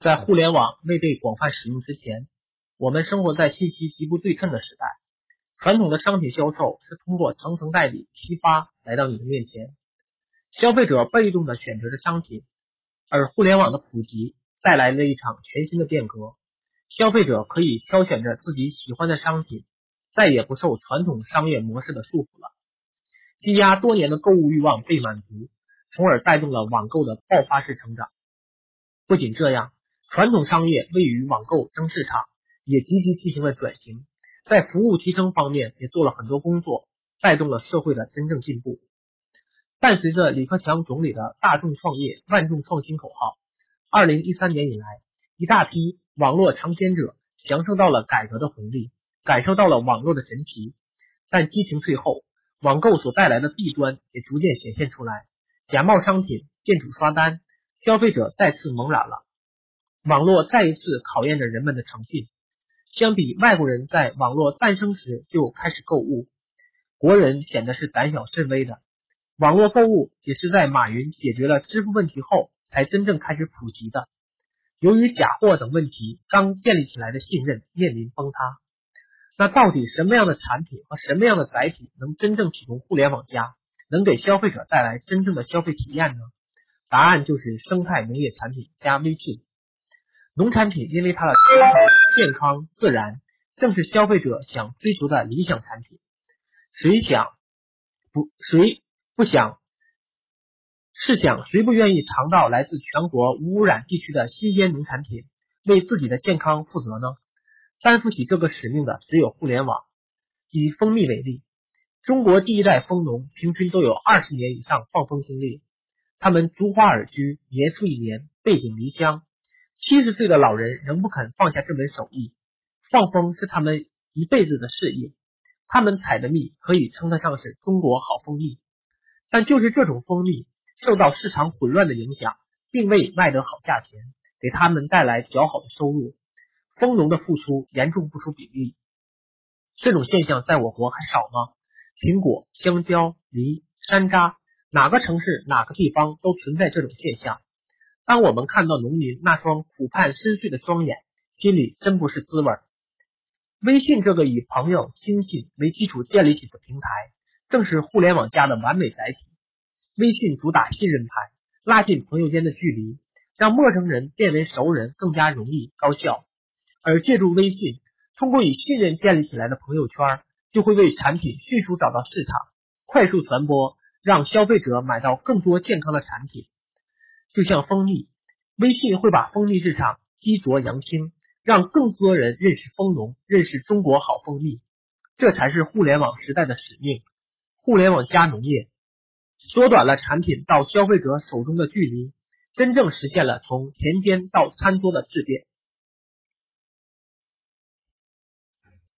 在互联网未被广泛使用之前，我们生活在信息极不对称的时代。传统的商品销售是通过层层代理批发来到你的面前，消费者被动的选择着商品，而互联网的普及带来了一场全新的变革。消费者可以挑选着自己喜欢的商品，再也不受传统商业模式的束缚了。积压多年的购物欲望被满足，从而带动了网购的爆发式成长。不仅这样，传统商业为与网购争市场，也积极进行了转型，在服务提升方面也做了很多工作，带动了社会的真正进步。伴随着李克强总理的大众创业、万众创新口号，二零一三年以来，一大批。网络尝鲜者享受到了改革的红利，感受到了网络的神奇，但激情退后，网购所带来的弊端也逐渐显现出来。假冒商品、店主刷单，消费者再次蒙染了。网络再一次考验着人们的诚信。相比外国人在网络诞生时就开始购物，国人显得是胆小慎微的。网络购物也是在马云解决了支付问题后，才真正开始普及的。由于假货等问题，刚建立起来的信任面临崩塌。那到底什么样的产品和什么样的载体能真正启动互联网加，能给消费者带来真正的消费体验呢？答案就是生态农业产品加微信。农产品因为它的传统、健康、自然，正是消费者想追求的理想产品。谁想不谁不想？试想，谁不愿意尝到来自全国无污染地区的新鲜农产品，为自己的健康负责呢？担负起这个使命的只有互联网。以蜂蜜为例，中国第一代蜂农平均都有二十年以上放蜂经历，他们逐花而居，年复一年，背井离乡。七十岁的老人仍不肯放下这门手艺，放蜂是他们一辈子的事业。他们采的蜜可以称得上是中国好蜂蜜，但就是这种蜂蜜。受到市场混乱的影响，并未卖得好价钱，给他们带来较好的收入。蜂农的付出严重不出比例。这种现象在我国还少吗？苹果、香蕉、梨、山楂，哪个城市、哪个地方都存在这种现象。当我们看到农民那双苦盼深邃的双眼，心里真不是滋味。微信这个以朋友、亲戚为基础建立起的平台，正是互联网加的完美载体。微信主打信任派，拉近朋友间的距离，让陌生人变为熟人更加容易高效。而借助微信，通过以信任建立起来的朋友圈，就会为产品迅速找到市场，快速传播，让消费者买到更多健康的产品。就像蜂蜜，微信会把蜂蜜市场激浊扬清，让更多人认识蜂农，认识中国好蜂蜜。这才是互联网时代的使命。互联网加农业。缩短了产品到消费者手中的距离，真正实现了从田间到餐桌的质变。